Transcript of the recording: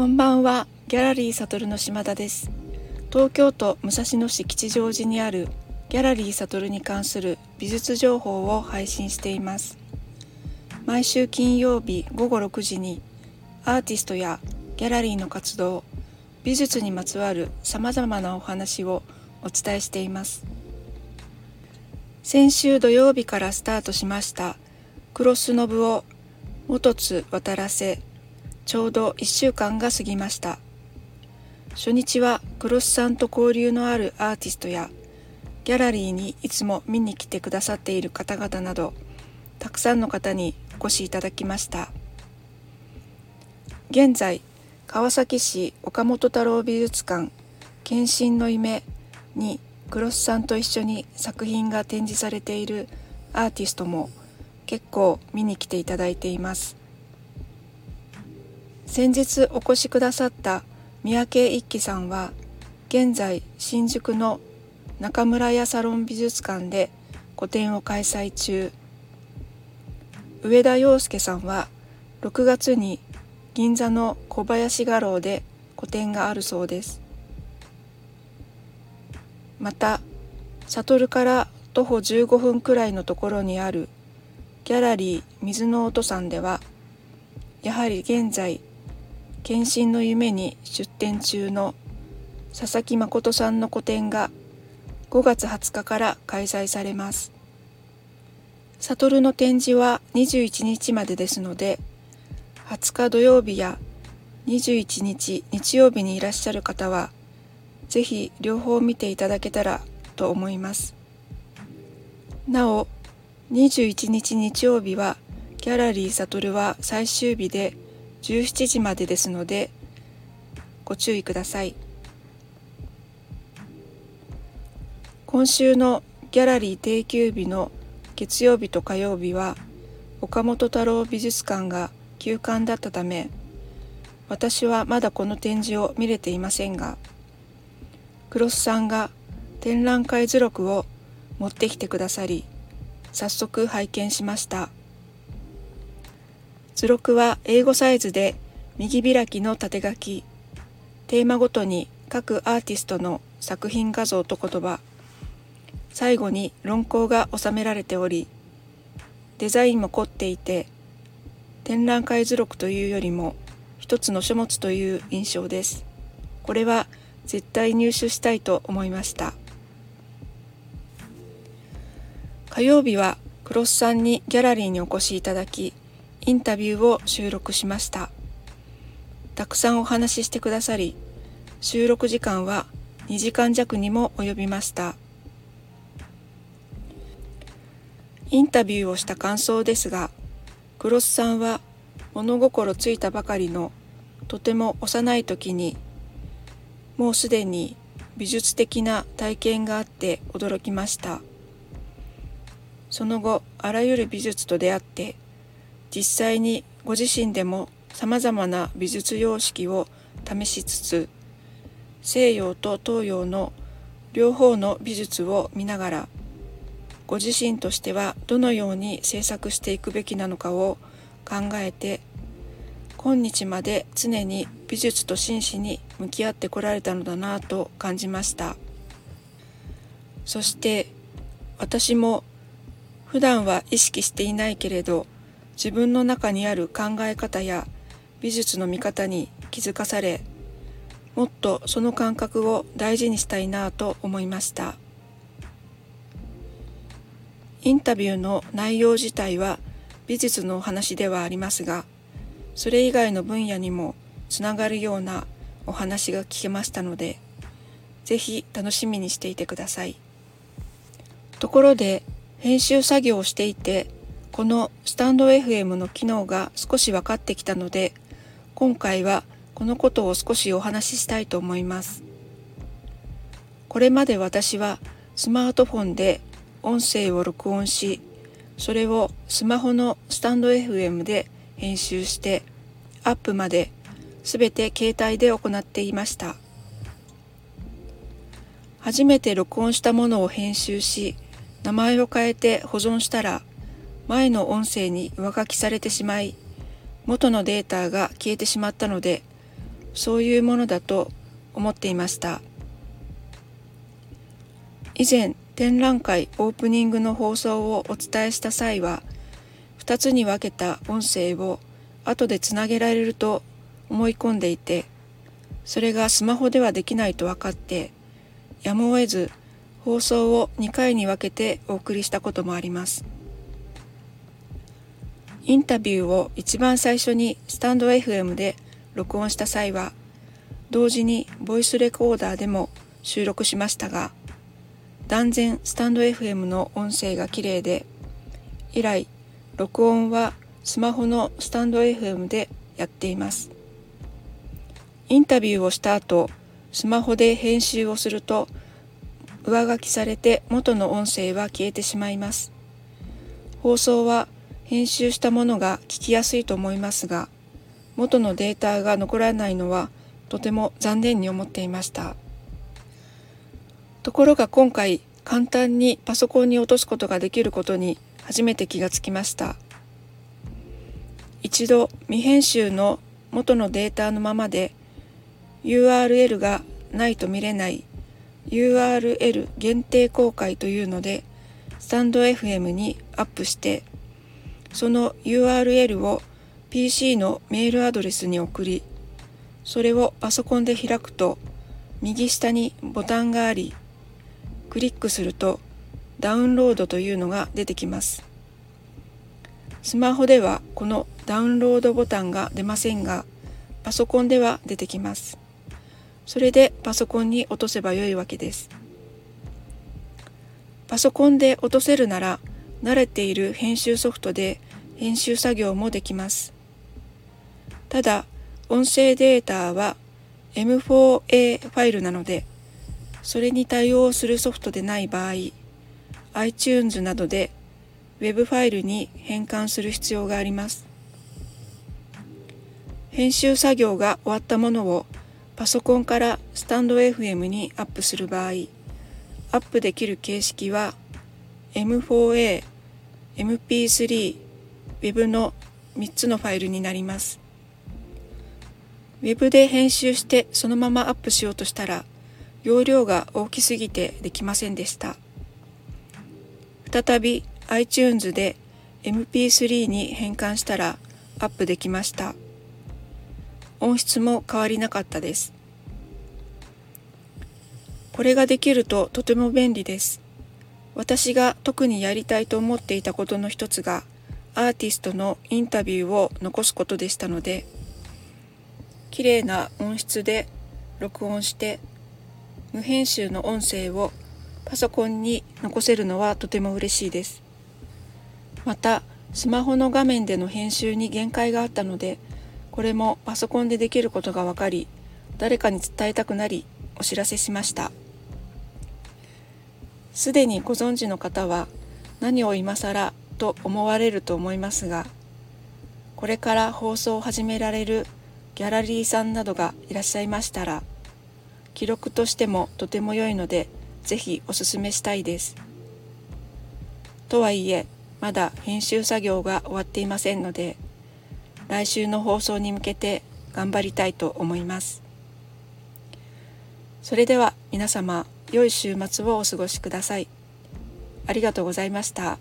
こんばんは、ギャラリーサトルの島田です。東京都武蔵野市吉祥寺にあるギャラリーサトルに関する美術情報を配信しています。毎週金曜日午後6時にアーティストやギャラリーの活動、美術にまつわる様々なお話をお伝えしています。先週土曜日からスタートしましたクロスノブを元津渡らせちょうど1週間が過ぎました。初日はクロスさんと交流のあるアーティストやギャラリーにいつも見に来てくださっている方々などたくさんの方にお越しいただきました。現在川崎市岡本太郎美術館献身の夢にクロスさんと一緒に作品が展示されているアーティストも結構見に来ていただいています。先日お越しくださった三宅一輝さんは現在新宿の中村屋サロン美術館で個展を開催中。上田洋介さんは6月に銀座の小林画廊で個展があるそうです。また悟から徒歩15分くらいのところにあるギャラリー水の音さんではやはり現在献身の夢に出展中の佐々木誠さんの個展が5月20日から開催されます。悟の展示は21日までですので20日土曜日や21日日曜日にいらっしゃる方はぜひ両方見ていただけたらと思います。なお21日日曜日はギャラリーサトルは最終日で17時までですのでご注意ください。今週のギャラリー定休日の月曜日と火曜日は岡本太郎美術館が休館だったため私はまだこの展示を見れていませんがクロスさんが展覧会図録を持ってきてくださり早速拝見しました。図録は英語サイズで右開きの縦書き。テーマごとに各アーティストの作品画像と言葉。最後に論考が収められておりデザインも凝っていて展覧会図録というよりも一つの書物という印象です。これは絶対入手したいと思いました。火曜日はクロスさんにギャラリーにお越しいただきインタビューを収録しました。たくさんお話ししてくださり収録時間は2時間弱にも及びました。インタビューをした感想ですがクロスさんは物心ついたばかりのとても幼い時にもうすでに美術的な体験があって驚きました。その後あらゆる美術と出会って実際にご自身でもさまざまな美術様式を試しつつ西洋と東洋の両方の美術を見ながらご自身としてはどのように制作していくべきなのかを考えて今日まで常に美術と真摯に向き合ってこられたのだなぁと感じました。そして私も普段は意識していないけれど自分の中にある考え方や美術の見方に気づかされもっとその感覚を大事にしたいなと思いました。インタビューの内容自体は美術のお話ではありますがそれ以外の分野にもつながるようなお話が聞けましたのでぜひ楽しみにしていてください。ところで編集作業をしていてこのスタンド FM の機能が少し分かってきたので今回はこのことを少しお話ししたいと思います。これまで私はスマートフォンで音声を録音しそれをスマホのスタンド FM で編集してアップまで全て携帯で行っていました。初めて録音したものを編集し名前を変えて保存したら前の音声に上書きされてしまい元のデータが消えてしまったのでそういうものだと思っていました。以前展覧会オープニングの放送をお伝えした際は2つに分けた音声を後でつなげられると思い込んでいてそれがスマホではできないと分かってやむを得ず放送を2回に分けてお送りしたこともあります。インタビューを一番最初にスタンド FM で録音した際は同時にボイスレコーダーでも収録しましたが断然スタンド FM の音声が綺麗で以来録音はスマホのスタンド FM でやっています。インタビューをした後スマホで編集をすると上書きされて元の音声は消えてしまいます。放送は編集したものが聞きやすいと思いますが元のデータが残らないのはとても残念に思っていました。ところが今回簡単にパソコンに落とすことができることに初めて気がつきました。一度未編集の元のデータのままで URL がないと見れない URL 限定公開というのでスタンド FM にアップしてその URL を PC のメールアドレスに送りそれをパソコンで開くと右下にボタンがありクリックするとダウンロードというのが出てきます。スマホではこのダウンロードボタンが出ませんがパソコンでは出てきます。それでパソコンに落とせばよいわけです。パソコンで落とせるなら慣れている編集ソフトで編集作業もできます。ただ音声データは M4A ファイルなのでそれに対応するソフトでない場合 iTunes などで Web ファイルに変換する必要があります。編集作業が終わったものをパソコンからスタンド FM にアップする場合アップできる形式は M4A、MP3、Web の3つのファイルになります。Web で編集してそのままアップしようとしたら容量が大きすぎてできませんでした。再び iTunes で MP3 に変換したらアップできました。音質も変わりなかったです。これができるととても便利です。私が特にやりたいと思っていたことの一つがアーティストのインタビューを残すことでしたので綺麗な音質で録音して無編集の音声をパソコンに残せるのはとても嬉しいです。またスマホの画面での編集に限界があったのでこれもパソコンでできることが分かり誰かに伝えたくなりお知らせしましたすでにご存知の方は何を今更と思われると思いますがこれから放送を始められるギャラリーさんなどがいらっしゃいましたら記録としてもとても良いのでぜひおすすめしたいです。とはいえまだ編集作業が終わっていませんので来週の放送に向けて頑張りたいと思いますそれでは皆様良い週末をお過ごしくださいありがとうございました。